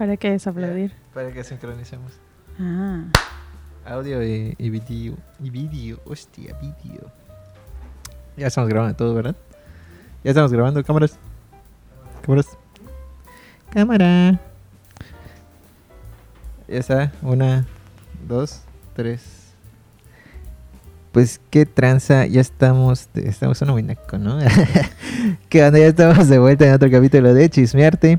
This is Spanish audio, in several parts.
¿Para qué es aplaudir? Para que sincronicemos. Ah. Audio y, y video. Y video. Hostia, video. Ya estamos grabando todo, ¿verdad? Ya estamos grabando. Cámaras. Cámaras. Cámara. Ya está. Una, dos, tres. Pues qué tranza, ya estamos, estamos en un ¿no? que onda, ya estamos de vuelta en otro capítulo de Chismearte.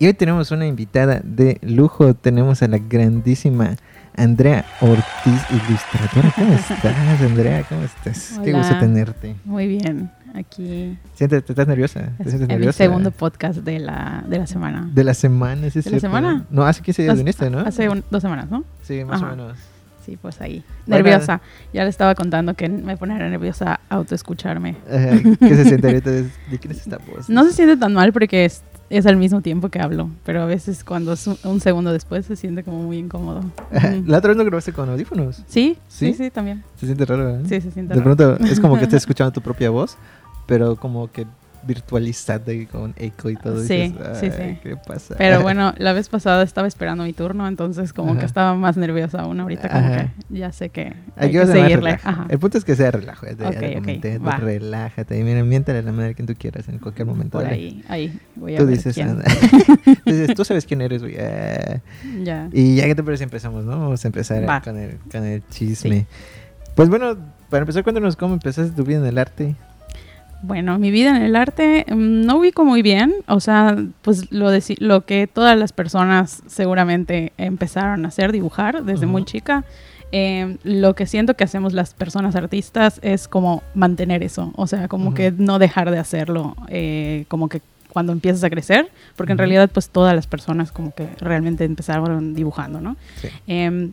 Y hoy tenemos una invitada de lujo, tenemos a la grandísima Andrea Ortiz, ilustradora. ¿Cómo estás, Andrea? ¿Cómo estás? Qué gusto tenerte. Muy bien, aquí. Siéntate, ¿estás nerviosa? ¿Te sientes nerviosa? el segundo podcast de la, de la semana. ¿De la semana? ¿sí ¿De la semana? No, hace 15 días viniste, ¿no? Hace dos semanas, ¿no? Sí, más o menos. Sí, pues ahí. Nerviosa. Ya le estaba contando que me pone nerviosa autoescucharme. ¿Qué se siente ahorita? ¿De quién es esta voz? No se siente tan mal porque es, al mismo tiempo que hablo, pero a veces cuando es un, segundo después se siente como muy incómodo. ¿La otra vez no grabaste con audífonos? Sí, sí, sí, también. Se siente raro, ¿eh? Sí, se siente raro. De pronto es como que estás escuchando tu propia voz, pero como que virtualizada y con eco y todo. Sí, sí, sí. ¿Qué pasa? Pero bueno, la vez pasada estaba esperando mi turno, entonces como que estaba más nerviosa aún ahorita, como que ya sé que hay, que seguirle. El punto es que sea relajo. Okay, okay, relájate. Y mira, miéntale la manera que tú quieras en cualquier momento. Por ahí, ahí. Voy a tú ver dices, quién. dices, tú sabes quién eres, güey. ya. Y ya que te parece empezamos, ¿no? Vamos a empezar con el, con el chisme. Pues bueno, para empezar, cuéntanos cómo empezaste tu vida en el arte. Bueno, mi vida en el arte mm, no ubico muy bien, o sea, pues lo, lo que todas las personas seguramente empezaron a hacer, dibujar desde muy chica. Em, lo que siento que hacemos las personas artistas es como mantener eso, o sea, como que no dejar de hacerlo, eh, como que cuando empiezas a crecer, porque en realidad pues todas las personas como que realmente empezaron dibujando, ¿no? Sí. Em,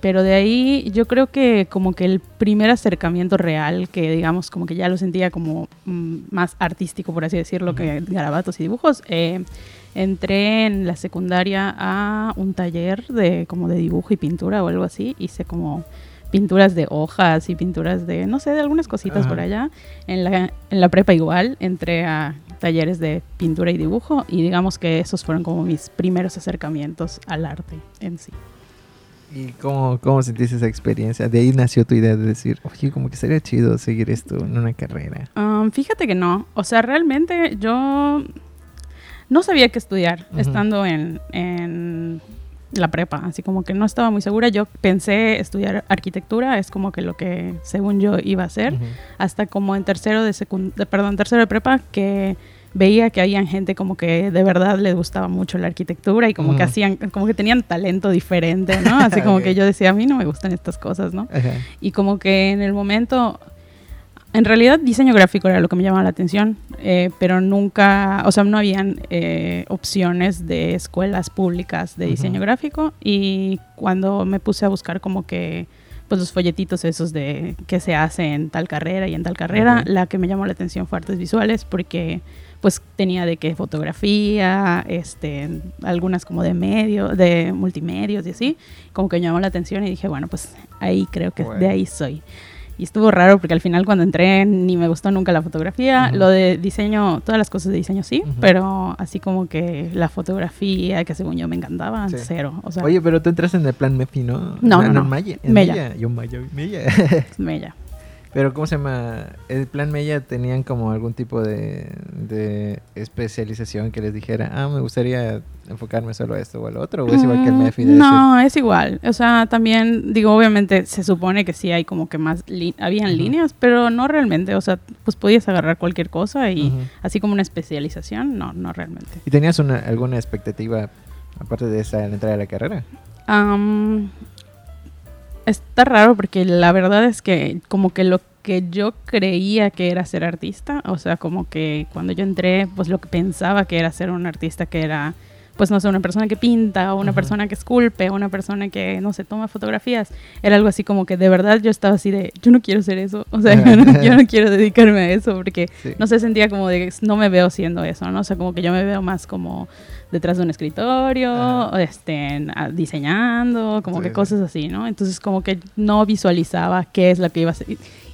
pero de ahí yo creo que como que el primer acercamiento real, que digamos como que ya lo sentía como mm, más artístico, por así decirlo, que garabatos y dibujos, eh, entré en la secundaria a un taller de como de dibujo y pintura o algo así. Hice como pinturas de hojas y pinturas de, no sé, de algunas cositas por allá. En la, en la prepa igual, entré a talleres de pintura y dibujo y digamos que esos fueron como mis primeros acercamientos al arte en sí. ¿Y cómo, cómo sentiste esa experiencia? De ahí nació tu idea de decir, oye, como que sería chido seguir esto en una carrera. Um, fíjate que no. O sea, realmente yo no sabía qué estudiar estando en, en, la prepa. Así como que no estaba muy segura. Yo pensé estudiar arquitectura, es como que lo que según yo iba a hacer. Hasta como en tercero de, perdón, tercero de prepa que veía que había gente como que de verdad les gustaba mucho la arquitectura y como que hacían, como que tenían talento diferente, ¿no? Así como que yo decía, a mí no me gustan estas cosas, ¿no? Y como que en el momento, en realidad diseño gráfico era lo que me llamaba la atención, eh, pero nunca, o sea, no habían eh, opciones de escuelas públicas de diseño gráfico y cuando me puse a buscar como que pues los folletitos esos de qué se hace en tal carrera y en tal carrera, la que me llamó la atención fue artes visuales porque pues tenía de qué fotografía, este, algunas como de medio, de multimedios y así, como que me llamó la atención y dije, bueno, pues ahí creo que de ahí soy. Y estuvo raro porque al final cuando entré ni me gustó nunca la fotografía, lo de diseño, todas las cosas de diseño sí, pero así como que la fotografía, que según yo me encantaba, cero. Oye, pero tú entras en el plan MEFI, ¿no? No, no, no. Maya. Mella. Yo Maya. Mella. Mella. Pero ¿cómo se llama? ¿El plan Mella tenían como algún tipo de, de, especialización que les dijera, ah, me gustaría enfocarme solo a esto o a lo otro? ¿O es igual que el mm, MEFI? no, es igual. O sea, también, digo, obviamente se supone que sí hay como que más, habían líneas, pero no realmente. O sea, pues podías agarrar cualquier cosa y así como una especialización, no, no realmente. ¿Y tenías una, alguna expectativa aparte de esa la entrada de la carrera? Está raro porque la verdad es que como que lo que yo creía que era ser artista, o sea, como que cuando yo entré, pues lo que pensaba que era ser un artista que era, pues no sé, una persona que pinta, o una persona que esculpe, o una persona que, no sé, toma fotografías, era algo así como que de verdad yo estaba así de, yo no quiero ser eso, o sea, yo no, quiero dedicarme a eso, porque no sé, sentía como de, no me veo siendo eso, ¿no? O sea, como que yo me veo más como detrás de un escritorio, este, diseñando, como que cosas así, ¿no? Entonces como que no visualizaba qué es lo que iba a hacer.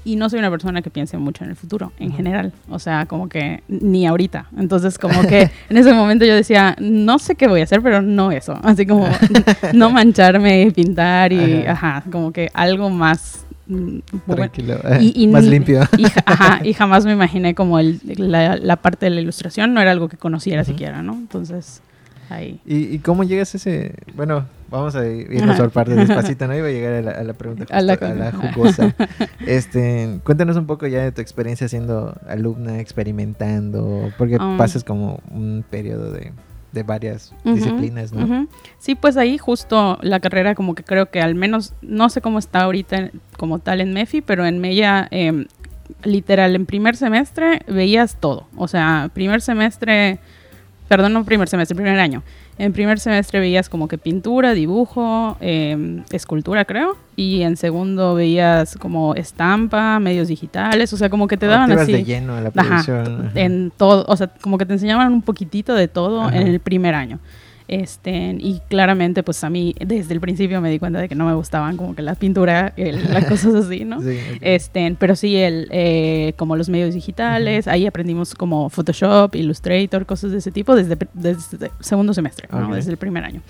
Y no soy una persona que piense mucho en el futuro, en general. O sea, como que ni ahorita. Entonces, como que en ese momento yo decía, no sé qué voy a hacer, pero no eso. Así como no mancharme, pintar y, ajá, como que algo más mm, Tranquilo, y, más limpio. Y, ajá, y jamás me imaginé como el, la, parte de la ilustración, no era algo que conociera siquiera, ¿no? Entonces, ahí. ¿Y, cómo llegas a ese, bueno, Vamos a irnos por partes despacito, ¿no? Iba a llegar a la, pregunta a la, jugosa. este, cuéntanos un poco ya de tu experiencia siendo alumna, experimentando, porque um, pasas como un periodo de, varias disciplinas, ¿no? Sí, pues ahí justo la carrera como que creo que al menos, no sé cómo está ahorita como tal en MEFI, pero en Mella, em, literal, en primer semestre veías todo. O sea, primer semestre, perdón, no primer semestre, primer año en primer semestre veías como que pintura, dibujo, em, escultura creo, y en segundo veías como estampa, medios digitales, o sea, como que te daban así. de lleno a la producción. en todo, o sea, como que te enseñaban un poquitito de todo en el primer año. Este, y claramente, pues a mí desde el principio me di cuenta de que no me gustaban como que la pintura, las cosas así, ¿no? este, pero sí, el, eh, como los medios digitales, ahí aprendimos como Photoshop, Illustrator, cosas de ese tipo desde, desde segundo semestre, ¿no? desde el primer año.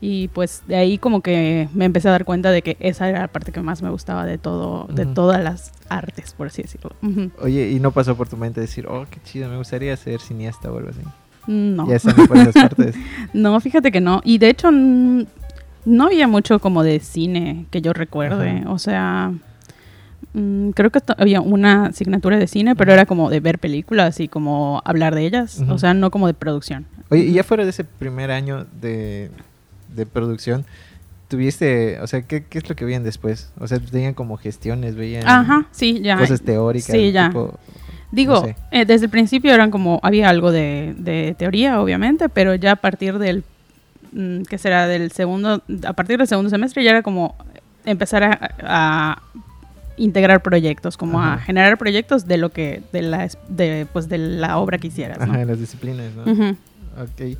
Y pues de ahí como que me empecé a dar cuenta de que esa era la parte que más me gustaba de todo, de todas las artes, por así decirlo. Oye, ¿y no pasó por tu mente decir, oh, qué chido, me gustaría ser cineasta o algo así? No. partes. no, fíjate que no. Y de hecho, no había mucho como de cine que yo recuerde. O sea, mm, creo que había una asignatura de cine, pero era como de ver películas y como hablar de ellas. O sea, no como de producción. Oye, y ya fuera de ese primer año de, producción, tuviste, o sea, ¿qué, es lo que veían después? O sea, tenían como gestiones, veían Ajá, sí, ya. cosas teóricas. Sí, ya. Digo, eh, desde el principio eran como, había algo de, teoría, obviamente, pero ya a partir del, mm, ¿qué será? Del segundo, a partir del segundo semestre ya era como empezar a, integrar proyectos, como a generar proyectos de lo que, de la, de, pues de la obra que hicieras. Ajá, de las disciplinas, ¿no? Ok.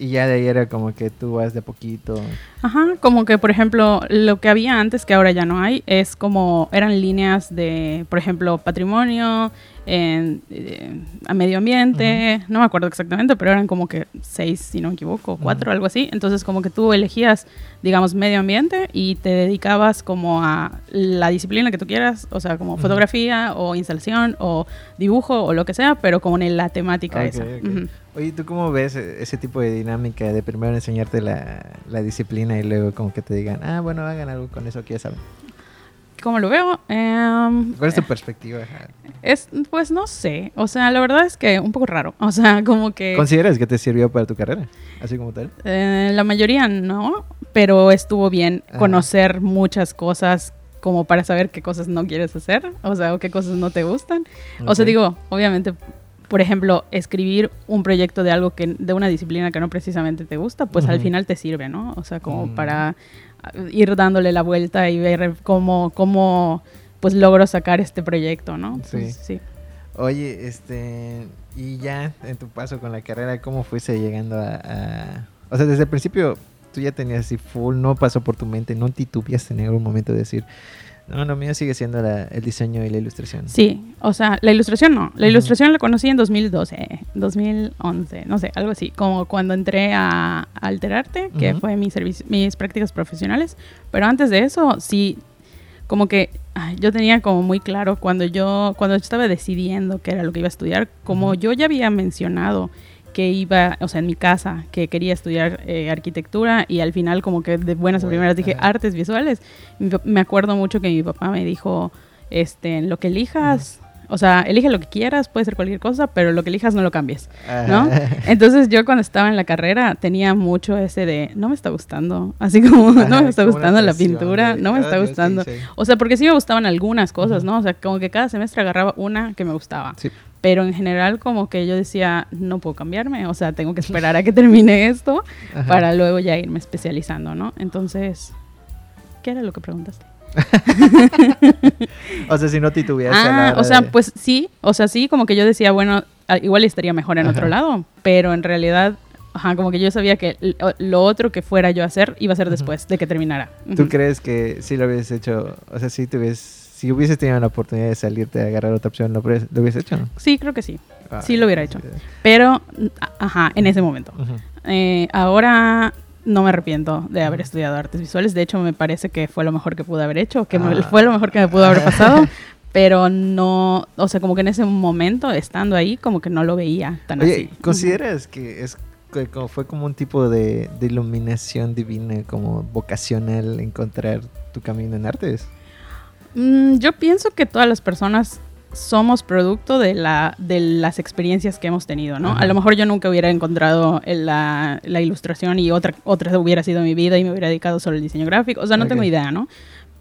Y ya de ahí era como que tú vas de poquito. Ajá, como que por ejemplo, lo que había antes que ahora ya no hay, es como eran líneas de, por ejemplo, patrimonio, en, eh, a medio ambiente, no me acuerdo exactamente, pero eran como que seis, si no me equivoco, cuatro, algo así. Entonces como que tú elegías, digamos, medio ambiente y te dedicabas como a la disciplina que tú quieras, o sea, como fotografía o instalación o dibujo o lo que sea, pero como en la temática esa. Oye, ¿tú cómo ves e-, ese tipo de dinámica de primero enseñarte la, la disciplina y luego como que te digan, ah, bueno, hagan algo con eso que ya saben? ¿Cómo lo veo? Em, ¿Cuál es tu perspectiva? Es, pues no sé. O sea, la verdad es que un poco raro. O sea, como que. ¿Consideras que te sirvió para tu carrera? Así como tal. Eh, la mayoría no, pero estuvo bien conocer muchas cosas como para saber qué cosas no quieres hacer. O sea, o qué cosas no te gustan. O sea, digo, obviamente por ejemplo, escribir un proyecto de algo que de una disciplina que no precisamente te gusta, pues al final te sirve, ¿no? O sea, como mm. para ir dándole la vuelta y ver cómo, cómo pues logro sacar este proyecto, ¿no? Sí. sí. Oye, este, y ya en tu paso con la carrera, ¿cómo fuiste llegando a, O sea, desde el principio tú ya tenías así full, no pasó por tu mente, no titubeaste en algún momento de decir, no, lo mío sigue siendo el diseño y la ilustración. Sí, o sea, la ilustración no. La ilustración la conocí en 2012, 2011, no sé, algo así. Como cuando entré a, Alterarte, que fue mi mis prácticas profesionales. Pero antes de eso, sí, como que yo tenía como muy claro cuando yo, cuando estaba decidiendo qué era lo que iba a estudiar, como yo ya había mencionado que iba, o sea, en mi casa, que quería estudiar eh, arquitectura y al final como que de buenas a primeras dije artes visuales. Me acuerdo mucho que mi papá me dijo, este, lo que elijas, o sea, elige lo que quieras, puede ser cualquier cosa, pero lo que elijas no lo cambies, ¿no? Entonces yo cuando estaba en la carrera tenía mucho ese de, no me está gustando, así como, no me está gustando la pintura, no me está gustando. O sea, porque sí me gustaban algunas cosas, ¿no? O sea, como que cada semestre agarraba una que me gustaba. Sí. Pero en general como que yo decía, no puedo cambiarme, o sea, tengo que esperar a que termine esto para luego ya irme especializando, ¿no? Entonces, ¿qué era lo que preguntaste? o sea, si no titubeas. Ah, o sea, pues sí, o sea, sí, como que yo decía, bueno, igual estaría mejor en otro lado, pero en realidad, ajá, como que yo sabía que lo otro que fuera yo a hacer iba a ser después de que terminara. ¿Tú crees que si lo hubieses hecho, o sea, si te hubieses si hubieses tenido la oportunidad de salirte a agarrar otra opción, ¿lo, lo hubieses hecho? Sí, creo que sí. Ah, Sí lo hubiera hecho. Pero, ajá, en ese momento. Eh, ahora no me arrepiento de haber estudiado artes visuales. De hecho, me parece que fue lo mejor que pude haber hecho, que me- Ah. fue lo mejor que me pudo haber pasado. pero no, o sea, como que en ese momento, estando ahí, como que no lo veía tan Oye, así. ¿consideras que es que como fue como un tipo de, de iluminación divina, como vocacional, encontrar tu camino en artes? Mm, yo pienso que todas las personas somos producto de, la, de las experiencias que hemos tenido, ¿no? Ajá. A lo mejor yo nunca hubiera encontrado la, la ilustración y otra, otra hubiera sido mi vida y me hubiera dedicado solo al diseño gráfico. O sea, no tengo Ok. idea, ¿no?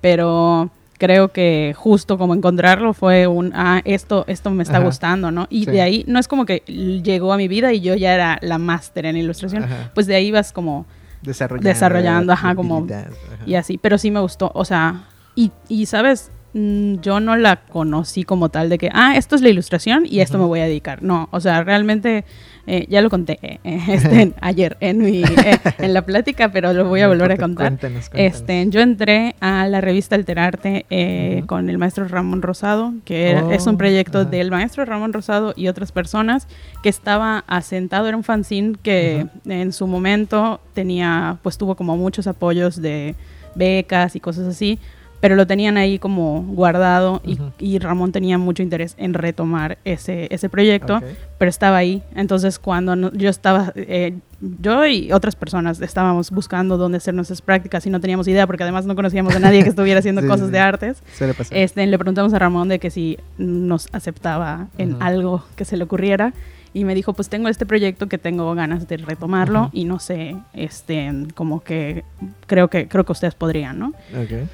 Pero creo que justo como encontrarlo fue un, ah, esto, esto me está Ajá. gustando, ¿no? Y Sí. de ahí, no es como que llegó a mi vida y yo ya era la máster en ilustración, Ajá. pues de ahí vas como Desarrollando. Desarrollando, ajá, como- ajá. y así, pero sí me gustó, o sea, y, y sabes, yo no la conocí como tal de que, ah, esto es la ilustración y esto Ujú. me voy a dedicar. No, o sea, realmente, eh, ya lo conté eh, eh, este, ayer en, mi, eh, en la plática, pero lo voy a volver a contar. Cuéntanos, cuéntanos. Este, yo entré a la revista Alterarte eh, Ujú. con el maestro Ramón Rosado, que era- es un Oh, proyecto ajá. del maestro Ramón Rosado y otras personas que estaba asentado, era un fanzine que en su momento tenía, pues tuvo como muchos apoyos de becas y cosas así, pero lo tenían ahí como guardado y, Ujú. y Ramón tenía mucho interés en retomar ese, ese proyecto Ok. pero estaba ahí. Entonces, cuando no- yo estaba, eh, yo y otras personas estábamos buscando dónde hacer nuestras prácticas y no teníamos idea, porque además no conocíamos a nadie que estuviera haciendo Sí, cosas sí. de artes. Suele pasar. Este, le preguntamos a Ramón de que si nos aceptaba en Ujú. algo que se le ocurriera. Y me dijo, pues tengo este proyecto que tengo ganas de retomarlo Ujú. y no sé, este, como que creo que creo que ustedes podrían, ¿no? Ok.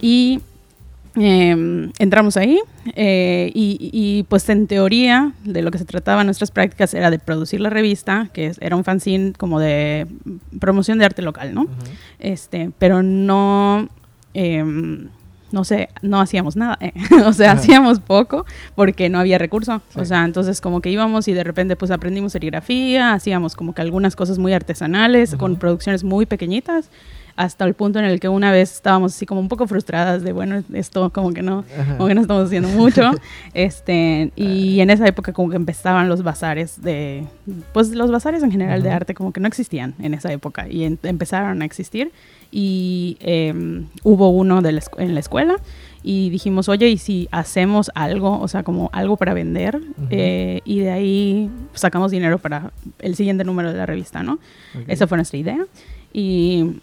Y eh, entramos ahí eh, y, y, pues en teoría de lo que se trataba nuestras prácticas era de producir la revista, que era un fanzine como de promoción de arte local, ¿no? Ujú. Este, pero no, em, no sé, no hacíamos nada, eh. o sea, Ajá. hacíamos poco porque no había recurso, Sí. o sea, entonces como que íbamos y de repente pues aprendimos serigrafía, hacíamos como que algunas cosas muy artesanales, con Ujú. producciones muy pequeñitas, hasta el punto en el que una vez estábamos así como un poco frustradas de, bueno, esto como que no, Ajá. como que no estamos haciendo mucho. este, y en esa época como que empezaban los bazares de, pues los bazares en general de Ujú. arte como que no existían en esa época y en- empezaron a existir y em, hubo uno de la en la escuela y dijimos, oye, ¿y si hacemos algo, o sea, como algo para vender? Eh, y de ahí sacamos dinero para el siguiente número de la revista, ¿no? Ok. Esa fue nuestra idea. Y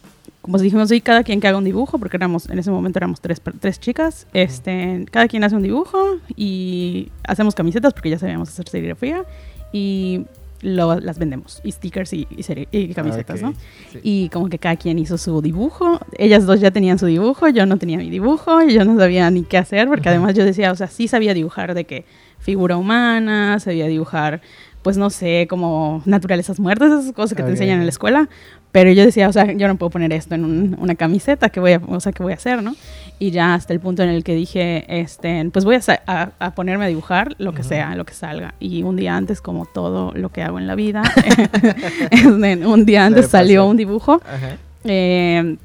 como dijimos, sí, cada quien que haga un dibujo, porque éramos, en ese momento éramos tres, tres chicas, este, cada quien hace un dibujo y hacemos camisetas porque ya sabíamos hacer serigrafía y lo- las vendemos, y stickers y, y y camisetas, Ok, ¿no? sí. Y como que cada quien hizo su dibujo. Ellas dos ya tenían su dibujo, yo no tenía mi dibujo, y yo no sabía ni qué hacer, porque además yo decía, o sea, sí sabía dibujar de que figura humana, sabía dibujar, pues no sé, como naturalezas muertas, esas cosas que Ok. te enseñan en la escuela. Pero yo decía, o sea, yo no puedo poner esto en un- una camiseta, ¿qué voy a, o sea, ¿qué voy a hacer, no? Y ya hasta el punto en el que dije, este, pues voy a, a- a ponerme a dibujar lo que Ujú. sea, lo que salga. Y un día antes, como todo lo que hago en la vida, un día antes salió un dibujo Ajá. eh,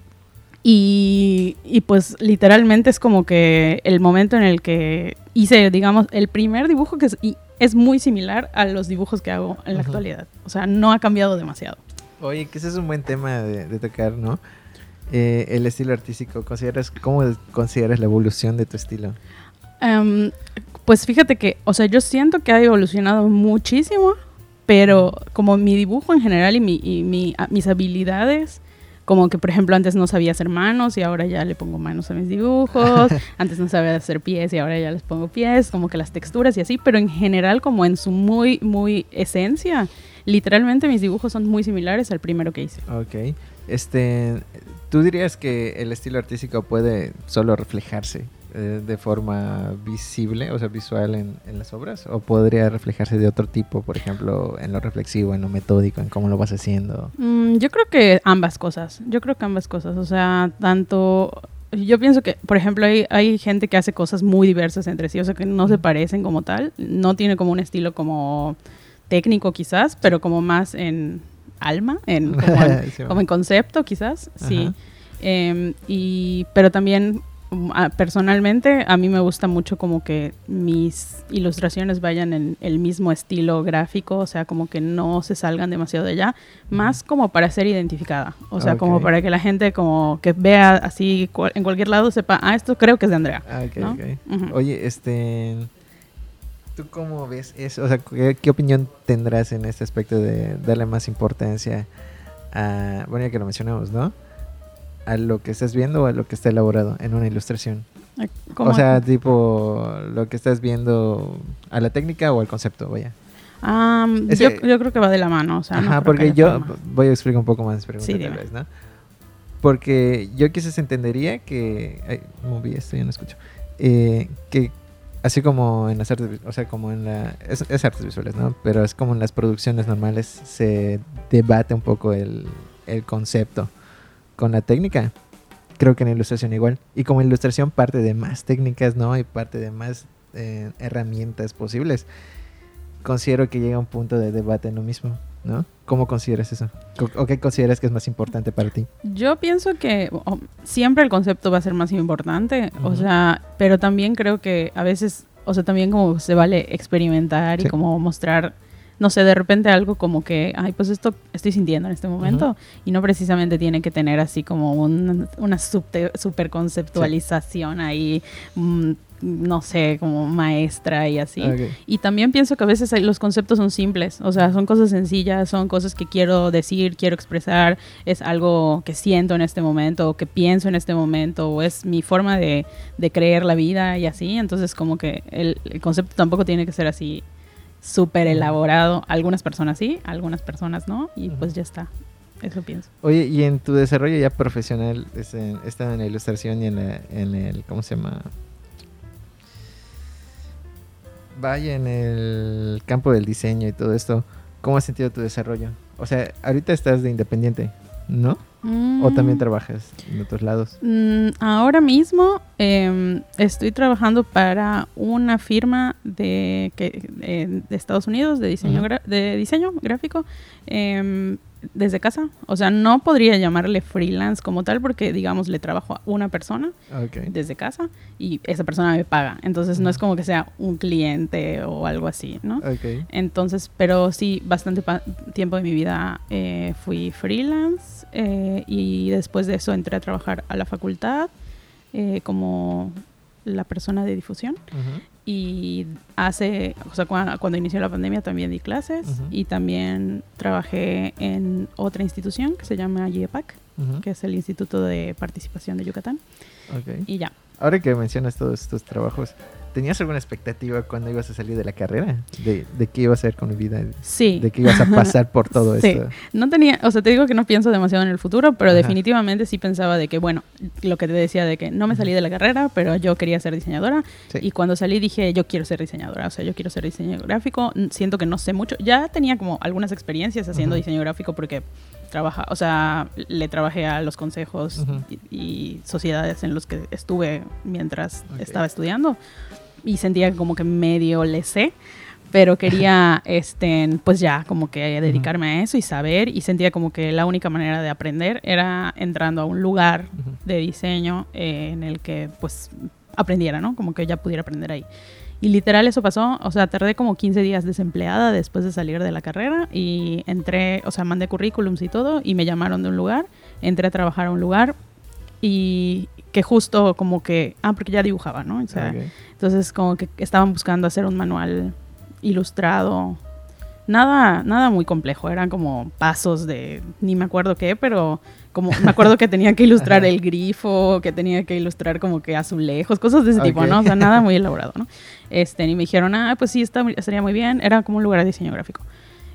y, y pues literalmente es como que el momento en el que hice, digamos, el primer dibujo que es, muy similar a los dibujos que hago en la actualidad. O sea, no ha cambiado demasiado. Oye, que ese es un buen tema de, de tocar, ¿no? Eh, el estilo artístico, ¿consideras, ¿cómo consideras la evolución de tu estilo? Em, pues fíjate que, o sea, yo siento que ha evolucionado muchísimo, pero como mi dibujo en general y, mi, y mi- a- mis habilidades, como que por ejemplo antes no sabía hacer manos y ahora ya le pongo manos a mis dibujos, antes no sabía hacer pies y ahora ya les pongo pies, como que las texturas y así, pero en general como en su muy, muy esencia, literalmente mis dibujos son muy similares al primero que hice. Ok. Este, ¿Tú dirías que el estilo artístico puede solo reflejarse eh, de forma visible, o sea, visual en, en las obras? ¿O podría reflejarse de otro tipo, por ejemplo, en lo reflexivo, en lo metódico, en cómo lo vas haciendo? Mm, yo creo que ambas cosas. Yo creo que ambas cosas. O sea, tanto. Yo pienso que, por ejemplo, hay, hay gente que hace cosas muy diversas entre sí, o sea, que no se parecen como tal. No tiene como un estilo como técnico, quizás, pero como más en alma, en, como, en, Sí, como en concepto, quizás. Sí. Em, y, pero también personalmente a mí me gusta mucho como que mis ilustraciones vayan en el mismo estilo gráfico, o sea, como que no se salgan demasiado de allá, más como para ser identificada, o sea, como para que la gente como que vea así cual- en cualquier lado sepa, ah, esto creo que es de Andrea. Ah, ok, ¿no? ok. Ujú. Oye, este. ¿Tú cómo ves eso? O sea, ¿qué, qué opinión tendrás en este aspecto de darle más importancia a. Bueno, ya que lo mencionamos, ¿no? A lo que estás viendo o a lo que está elaborado en una ilustración. Eh, como- O sea, tipo, lo que estás viendo a la técnica o al concepto, vaya. Ese- yo, yo creo que va de la mano, o sea, Ajá, porque yo forma. voy a explicar un poco más, pregunta Sí, tal vez, ¿no? Porque yo quizás entendería que, ay, moví esto, ya no escucho, Eh, que así como en las artes, o sea, como en la, es, es artes visuales, ¿no? Pero es como en las producciones normales se debate un poco el, el concepto con la técnica. Creo que en ilustración igual. Y como ilustración parte de más técnicas, ¿no? Y parte de más eh, herramientas posibles considero que llega un punto de debate en lo mismo, ¿no? ¿Cómo consideras eso? ¿O qué consideras que es más importante para ti? Yo pienso que o, siempre el concepto va a ser más importante, o sea, pero también creo que a veces, o sea, también como se vale experimentar Sí. y como mostrar, no sé, de repente algo como que, ay, pues esto estoy sintiendo en este momento y no precisamente tiene que tener así como un- una subte- super conceptualización ahí, mm, no sé, como maestra y así. Y también pienso que a veces los conceptos son simples, o sea, son cosas sencillas, son cosas que quiero decir, quiero expresar, es algo que siento en este momento, o que pienso en este momento, o es mi forma de, de creer la vida y así. Entonces, como que el, el concepto tampoco tiene que ser así súper elaborado. Algunas personas sí, algunas personas no, y pues ya está. Eso pienso. Oye, y en tu desarrollo ya profesional, es en- está en la ilustración y en, la- en el, ¿cómo se llama? Vaya, en el campo del diseño y todo esto, ¿cómo has sentido tu desarrollo? O sea, ahorita estás de independiente, ¿no? ¿O también Mm. trabajas en otros lados? Mm, ahora mismo em, estoy trabajando para una firma de, que, eh, de Estados Unidos de diseño, de diseño gráfico em, desde casa. O sea, no podría llamarle freelance como tal porque, digamos, le trabajo a una persona desde casa y esa persona me paga. Entonces no es como que sea un cliente o algo así, ¿no? Entonces, pero sí, bastante tiempo de mi vida eh, fui freelance eh, y después de eso entré a trabajar a la facultad eh, como la persona de difusión. Y hace, o sea, cua- cuando, inició la pandemia también di clases y también trabajé en otra institución que se llama GIEPAC, Ujú. que es el Instituto de Participación de Yucatán. Y ya. Ahora que mencionas todos estos trabajos, ¿tenías alguna expectativa cuando ibas a salir de la carrera? ¿De, de qué ibas a hacer con mi vida? Sí. ¿De qué ibas a pasar por todo Sí. esto? No tenía, o sea, te digo que no pienso demasiado en el futuro, pero Ajá. definitivamente sí pensaba de que, bueno, lo que te decía de que no me salí de la carrera, pero yo quería ser diseñadora. Sí. Y cuando salí dije, yo quiero ser diseñadora, o sea, yo quiero ser diseño gráfico. Siento que no sé mucho. Ya tenía como algunas experiencias haciendo Ujú. diseño gráfico porque trabaja, o sea, le trabajé a los consejos Ujú. y, y sociedades en los que estuve mientras estaba estudiando y sentía como que medio le sé pero quería este pues ya como que dedicarme a eso y saber y sentía como que la única manera de aprender era entrando a un lugar de diseño eh, en el que pues aprendiera, ¿no? Como que ya pudiera aprender ahí. Y literal eso pasó, o sea, tardé como 15 días desempleada después de salir de la carrera y entré, o sea, mandé currículums y todo y me llamaron de un lugar, entré a trabajar a un lugar y que justo como que, ah, porque ya dibujaba, ¿no? O sea, Ok. entonces como que estaban buscando hacer un manual ilustrado. Nada, nada muy complejo, eran como pasos de ni me acuerdo qué, pero como me acuerdo que tenía que ilustrar el grifo, que tenía que ilustrar como que azulejos, cosas de ese tipo, Ok. ¿no? O sea, nada muy elaborado, ¿no? Este, y me dijeron, ah, pues sí, está, estaría muy bien, era como un lugar de diseño gráfico.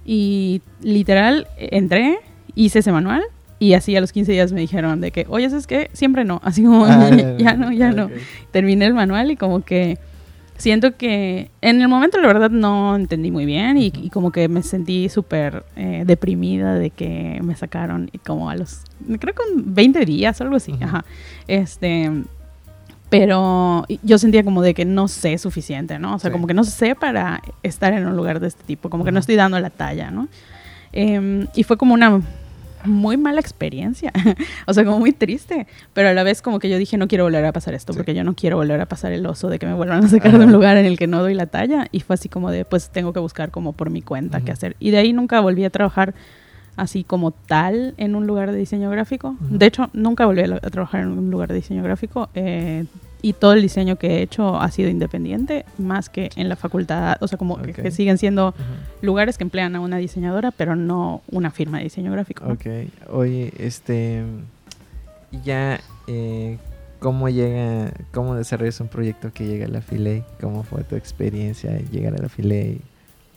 Y literal, entré, hice ese manual y así a los 15 días me dijeron de que, oye, ¿sabes qué? Siempre no, así como, Ah, ya no, ya no ok. terminé el manual y como que siento que en el momento la verdad no entendí muy bien y, como que me sentí súper eh, deprimida de que me sacaron y como a los, creo que un 20 días o algo así, ajá. Este, pero yo sentía como de que no sé suficiente, ¿no? O sea, Sí. como que no sé para estar en un lugar de este tipo, como que no estoy dando la talla, ¿no? Em, y fue como una muy mala experiencia, o sea, como muy triste, pero a la vez como que yo dije, no quiero volver a pasar esto, porque yo no quiero volver a pasar el oso de que me vuelvan a sacar de un lugar en el que no doy la talla, y fue así como de, pues tengo que buscar como por mi cuenta qué hacer. Y de ahí nunca volví a trabajar así como tal en un lugar de diseño gráfico. De hecho, nunca volví a, trabajar en un lugar de diseño gráfico. Eh, y todo el diseño que he hecho ha sido independiente, más que en la facultad, o sea, como que, siguen siendo lugares que emplean a una diseñadora, pero no una firma de diseño gráfico. Ok, oye, este, ya, eh, ¿cómo llega, cómo desarrollas un proyecto que llega a la Filey? ¿Cómo fue tu experiencia llegar a la Filey?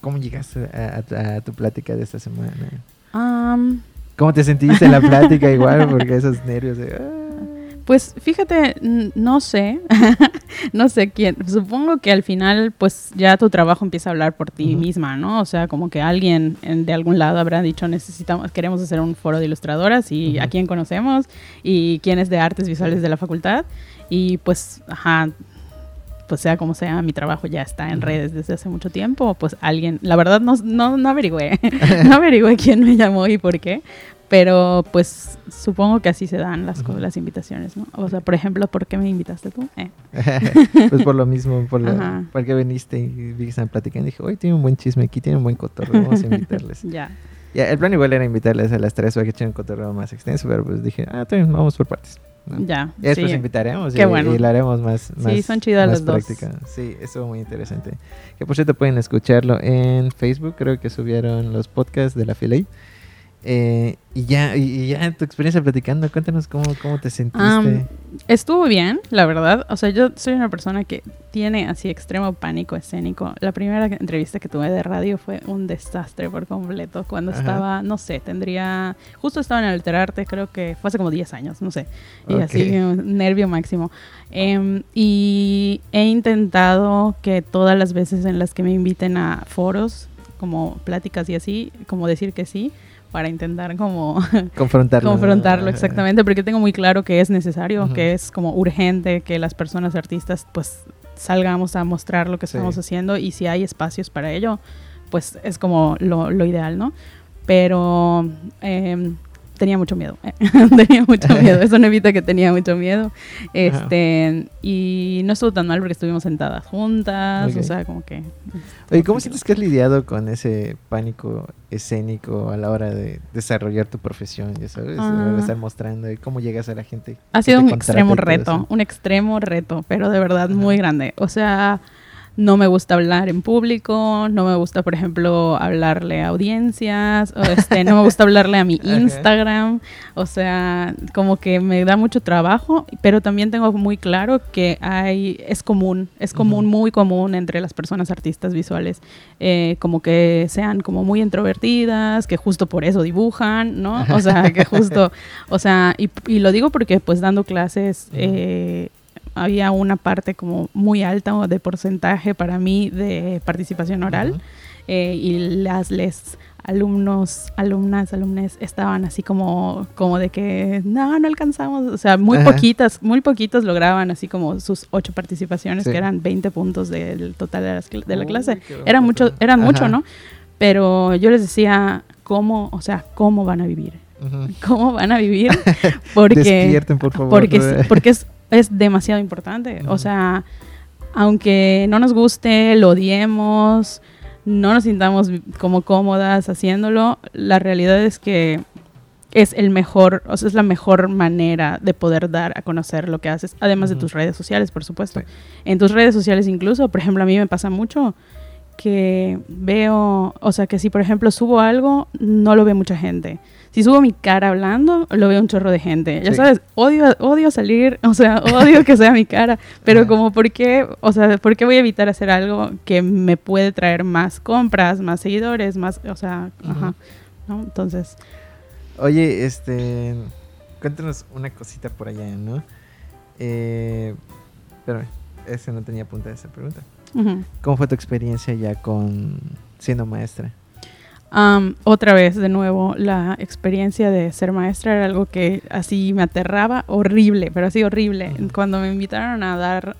¿Cómo llegaste a, tu plática de esta semana? ¿Cómo te sentiste en la plática igual? Porque esos nervios de... Pues fíjate, no sé, no sé quién. Supongo que al final, pues ya tu trabajo empieza a hablar por ti misma, ¿no? O sea, como que alguien de algún lado habrá dicho necesitamos, queremos hacer un foro de ilustradoras y a quién conocemos y quién es de artes visuales de la facultad y pues, ajá, pues sea como sea, mi trabajo ya está en redes desde hace mucho tiempo, pues alguien, la verdad no, no, no averigüé, no averigüé quién me llamó y por qué, pero pues supongo que así se dan las, las invitaciones, ¿no? O sea, por ejemplo, ¿por qué me invitaste tú? Eh. pues por lo mismo, por porque viniste y viste a platicar y dije, oye, tiene un buen chisme aquí, tiene un buen cotorreo, vamos a invitarles. ya. Ya, el plan igual era invitarles a las tres para que echen un cotorreo más extenso, pero pues dije, ah, también vamos por partes. Ya. Y después invitaremos y, y, lo haremos más, más Sí, son chidas las dos. Sí, estuvo muy interesante. Que por cierto pueden escucharlo en Facebook, creo que subieron los podcasts de la Filey. Eh, y ya, y ya tu experiencia platicando, cuéntanos cómo, cómo te sentiste. estuvo bien, la verdad. O sea, yo soy una persona que tiene así extremo pánico escénico. La primera entrevista que tuve de radio fue un desastre por completo. Cuando estaba, no sé, tendría. Justo estaba en Alterarte, creo que fue hace como 10 años, no sé. Y así, nervio máximo. Em, y he intentado que todas las veces en las que me inviten a foros, como pláticas y así, como decir que sí para intentar como confrontarlo. confrontarlo exactamente, porque tengo muy claro que es necesario, que es como urgente que las personas artistas pues salgamos a mostrar lo que estamos haciendo y si hay espacios para ello, pues es como lo, lo ideal, ¿no? Pero eh, tenía mucho miedo. tenía mucho miedo. Eso no evita que tenía mucho miedo. Este, y no estuvo tan mal porque estuvimos sentadas juntas. O sea, como que. Oye, ¿cómo sientes que has lidiado con ese pánico escénico a la hora de desarrollar tu profesión? Ya sabes, ah. estar mostrando y cómo llegas a la gente. Ha sido un extremo reto, un extremo reto, pero de verdad muy grande. O sea no me gusta hablar en público, no me gusta, por ejemplo, hablarle a audiencias, o este, no me gusta hablarle a mi Instagram, o sea, como que me da mucho trabajo, pero también tengo muy claro que hay, es común, es común, muy común entre las personas artistas visuales, eh, como que sean como muy introvertidas, que justo por eso dibujan, ¿no? O sea, que justo, o sea, y, y lo digo porque pues dando clases, eh, había una parte como muy alta de porcentaje para mí de participación oral eh, y las les alumnos, alumnas, alumnes estaban así como, como de que no, no alcanzamos, o sea, muy poquitas, muy poquitos lograban así como sus ocho participaciones, que eran 20 puntos del total de, la clase. Era mucho, eran mucho, ¿no? Pero yo les decía, ¿cómo, o sea, cómo van a vivir? ¿Cómo van a vivir? Porque, Despierten, por favor. Porque, porque es es demasiado importante. O sea, aunque no nos guste, lo odiemos, no nos sintamos como cómodas haciéndolo, la realidad es que es el mejor, o sea, es la mejor manera de poder dar a conocer lo que haces, además de tus redes sociales, por supuesto. En tus redes sociales incluso, por ejemplo, a mí me pasa mucho que veo, o sea, que si por ejemplo subo algo, no lo ve mucha gente si subo mi cara hablando, lo veo un chorro de gente. Ya sabes, odio, odio salir, o sea, odio que sea mi cara, pero como, ¿por qué? O sea, ¿por qué voy a evitar hacer algo que me puede traer más compras, más seguidores, más, o sea, ajá, ¿no? Entonces... Oye, este, cuéntanos una cosita por allá, ¿no? Eh, pero ese no tenía punta de esa pregunta. ¿Cómo fue tu experiencia ya con siendo maestra? Otra vez, de nuevo, la experiencia de ser maestra era algo que así me aterraba, horrible, pero así horrible. Cuando me invitaron a dar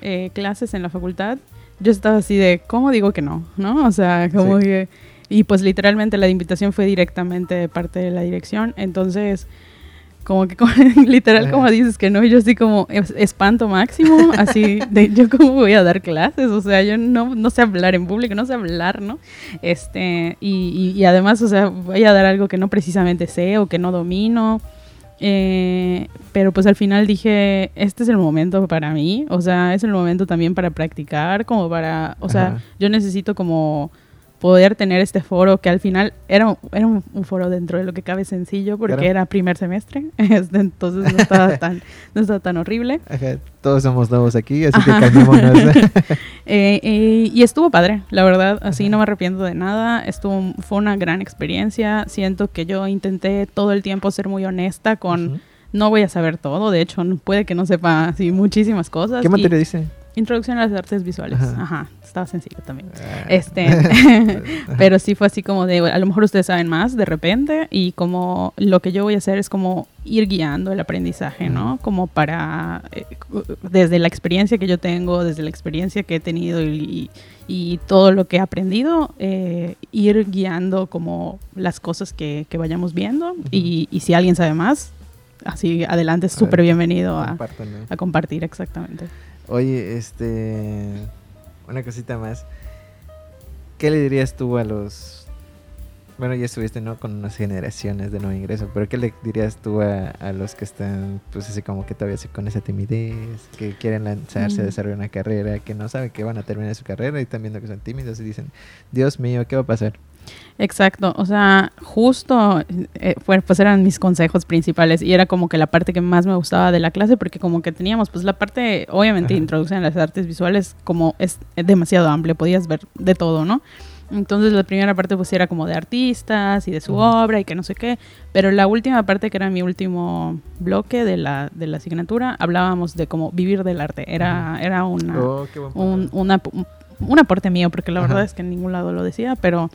eh, clases en la facultad, yo estaba así de, ¿cómo digo que no? ¿No? O sea, como que y pues literalmente la invitación fue directamente de parte de la dirección. Entonces, como que literal como dices que no, yo así como espanto máximo, así de yo cómo voy a dar clases, o sea, yo no, no sé hablar en público, no sé hablar, ¿no? Este, y, y, además, o sea, voy a dar algo que no precisamente sé o que no domino. Eh, pero pues al final dije, este es el momento para mí, o sea, es el momento también para practicar, como para, o sea, yo necesito como poder tener este foro que al final era, era un, foro dentro de lo que cabe sencillo porque era primer semestre, este, entonces no estaba tan, no estaba tan horrible. Todos somos nuevos aquí, así que calmémonos. Eh, eh, y estuvo padre, la verdad, así no me arrepiento de nada, estuvo, fue una gran experiencia, siento que yo intenté todo el tiempo ser muy honesta con... No voy a saber todo, de hecho, puede que no sepa así muchísimas cosas. ¿Qué materia dice? Introducción a las artes visuales. Ajá, estaba sencillo también. Ah. Este, pero sí fue así como de, a lo mejor ustedes saben más de repente y como lo que yo voy a hacer es como ir guiando el aprendizaje, ¿no? Como para, eh, desde la experiencia que yo tengo, desde la experiencia que he tenido y, y todo lo que he aprendido, eh, ir guiando como las cosas que, que vayamos viendo y, y si alguien sabe más, así adelante, súper bienvenido a, a compartir exactamente. Oye, este. Una cosita más. ¿Qué le dirías tú a los. Bueno, ya estuviste, ¿no? Con unas generaciones de nuevo ingreso, pero ¿qué le dirías tú a, los que están, pues así como que todavía con esa timidez, que quieren lanzarse a mm. desarrollar una carrera, que no saben que van a terminar su carrera y están viendo que son tímidos y dicen, Dios mío, ¿qué va a pasar? Exacto, o sea, justo eh, pues eran mis consejos principales y era como que la parte que más me gustaba de la clase porque como que teníamos pues la parte, obviamente, introducción a las artes visuales como es demasiado amplia, podías ver de todo, ¿no? Entonces la primera parte pues era como de artistas y de su obra y que no sé qué, pero la última parte que era mi último bloque de la, de la asignatura, hablábamos de cómo vivir del arte, era, era una, oh, un, una, un aporte mío porque la verdad es que en ningún lado lo decía, pero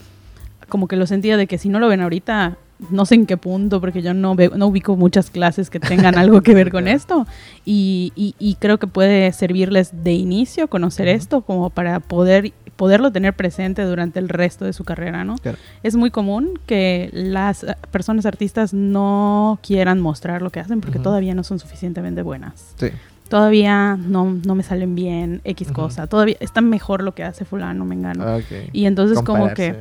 como que lo sentía de que si no lo ven ahorita, no sé en qué punto, porque yo no, veo, no ubico muchas clases que tengan algo que ver con esto. Y, y, creo que puede servirles de inicio conocer esto como para poder poderlo tener presente durante el resto de su carrera, ¿no? Es muy común que las personas artistas no quieran mostrar lo que hacen porque todavía no son suficientemente buenas. Sí todavía no, no me salen bien X cosa, todavía está mejor lo que hace fulano, me engano. Ah, y entonces como que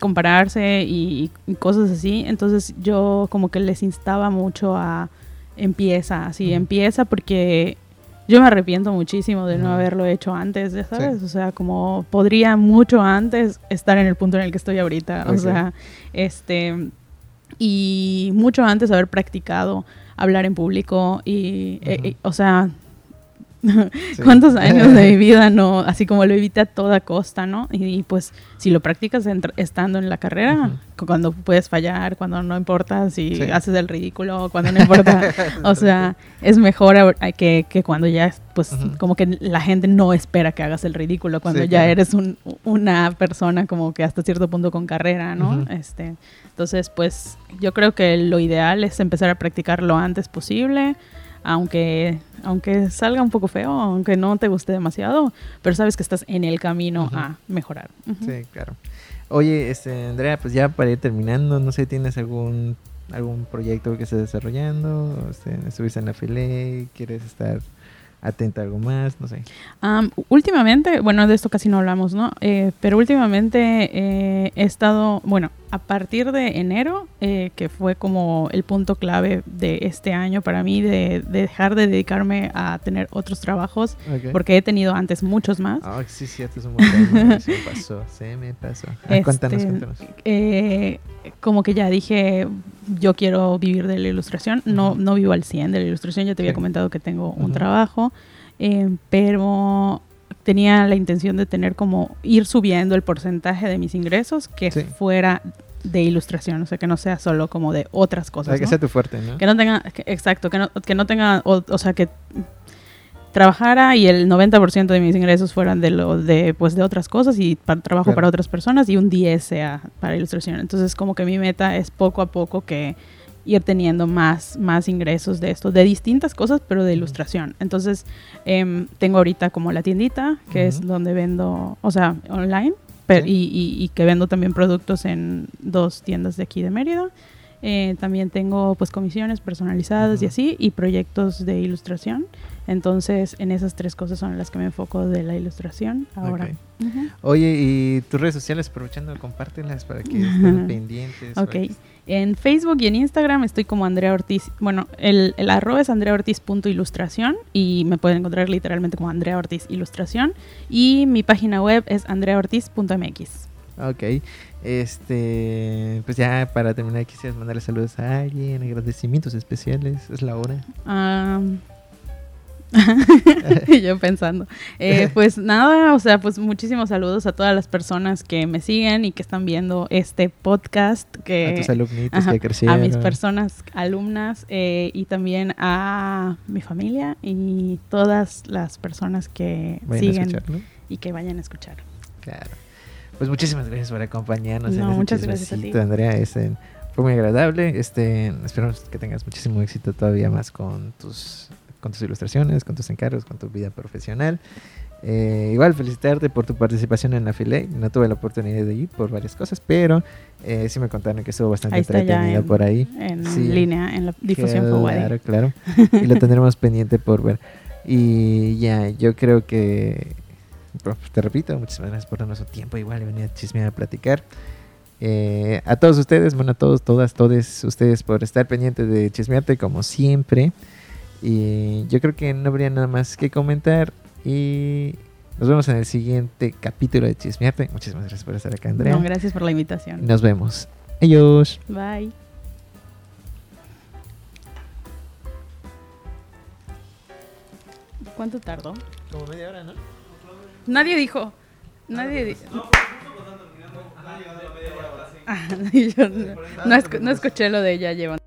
compararse. y, cosas así, entonces yo como que les instaba mucho a empieza, así, empieza porque yo me arrepiento muchísimo de no haberlo hecho antes, ya sabes, o sea, como podría mucho antes estar en el punto en el que estoy ahorita, o sea, este, y mucho antes haber practicado hablar en público y, eh, o sea, ¿Cuántos años de mi vida no? Así como lo evité a toda costa, ¿no? Y, pues si lo practicas estando en la carrera, cuando puedes fallar, cuando no importa si haces el ridículo, cuando no importa, o sea, es mejor que, que cuando ya, pues como que la gente no espera que hagas el ridículo, cuando ya eres un, una persona como que hasta cierto punto con carrera, ¿no? este, entonces, pues yo creo que lo ideal es empezar a practicar lo antes posible aunque, aunque salga un poco feo, aunque no te guste demasiado, pero sabes que estás en el camino a mejorar. Sí, claro. Oye, este, Andrea, pues ya para ir terminando, no sé, ¿tienes algún algún proyecto que estés desarrollando? Este, ¿Estuviste en la file? ¿Quieres estar atenta a algo más, no sé. últimamente, bueno, de esto casi no hablamos, ¿no? Eh, pero últimamente eh, he estado, bueno, a partir de enero, eh, que fue como el punto clave de este año para mí, de, dejar de dedicarme a tener otros trabajos, porque he tenido antes muchos más. Ah, sí, sí, es un montón. se me pasó, se me pasó. Ah, cuéntanos, este, cuéntanos. como que ya dije, yo quiero vivir de la ilustración, no, no vivo al 100 de la ilustración, ya te había comentado que tengo un trabajo, eh, pero tenía la intención de tener como ir subiendo el porcentaje de mis ingresos que fuera de ilustración, o sea, que no sea solo como de otras cosas. que sea tu fuerte, ¿no? Que no tenga, exacto, que no, que no tenga, o, sea, que trabajara y el 90% de mis ingresos fueran de lo de pues de otras cosas y para, trabajo para otras personas y un 10 sea para ilustración. Entonces, como que mi meta es poco a poco que ir teniendo más, más ingresos de esto, de distintas cosas, pero de ilustración. Entonces, em, tengo ahorita como la tiendita, que es donde vendo, o sea, online, Pe- Sí. y, y- y que vendo también productos en dos tiendas de aquí de Mérida. Eh, también tengo pues comisiones personalizadas y Ujú. así y proyectos de ilustración. Entonces en esas tres cosas son las que me enfoco de la ilustración ahora. Ok. Ujú. Oye, y tus redes sociales, aprovechando, compártelas para que estén pendientes. Ok. En Facebook y en Instagram estoy como Andrea Ortiz. Bueno, el, el arroba es andreaortiz.ilustración y me pueden encontrar literalmente como Andrea Ortiz Ilustración. Y mi página web es andreaortiz.mx. Ok, este, pues ya para terminar quisieras mandarle saludos a alguien, agradecimientos especiales, es la hora. Yo pensando. Eh, pues nada, o sea, pues muchísimos saludos a todas las personas que me siguen y que están viendo este podcast. Que, a tus alumnitos ajá, que crecieron. a mis personas alumnas eh, y también a mi familia y todas las personas que Vayan siguen y que vayan a escuchar. Claro. Pues muchísimas gracias por acompañarnos No, en este muchas gracias a ti. Andrea. Este, fue muy agradable. Este, esperamos que tengas muchísimo éxito todavía más con tus, con tus ilustraciones, con tus encargos, con tu vida profesional. Eh, igual felicitarte por tu participación en la FILE. No tuve la oportunidad de ir por varias cosas, pero eh, sí me contaron que estuvo bastante Ahí está ya entretenido en- por ahí. En Sí. línea, en la difusión. Claro, claro. Y lo tendremos pendiente por ver. Y ya, yo creo que, pues, te repito, muchísimas gracias por darnos su tiempo igual y venir a chismear a platicar. Eh, a todos ustedes, bueno, a todos, todas, todos ustedes por estar pendientes de Chismearte como siempre. Y yo creo que no habría nada más que comentar. Y nos vemos en el siguiente capítulo de Chismearte. Muchísimas gracias por estar acá, Andrea. No, gracias por la invitación. Nos vemos. Adiós. Bye. ¿Cuánto tardó? Como media hora, ¿no? Nadie dijo. Nadie dijo. Ah, no, no escu- no escuché lo de ella llevan.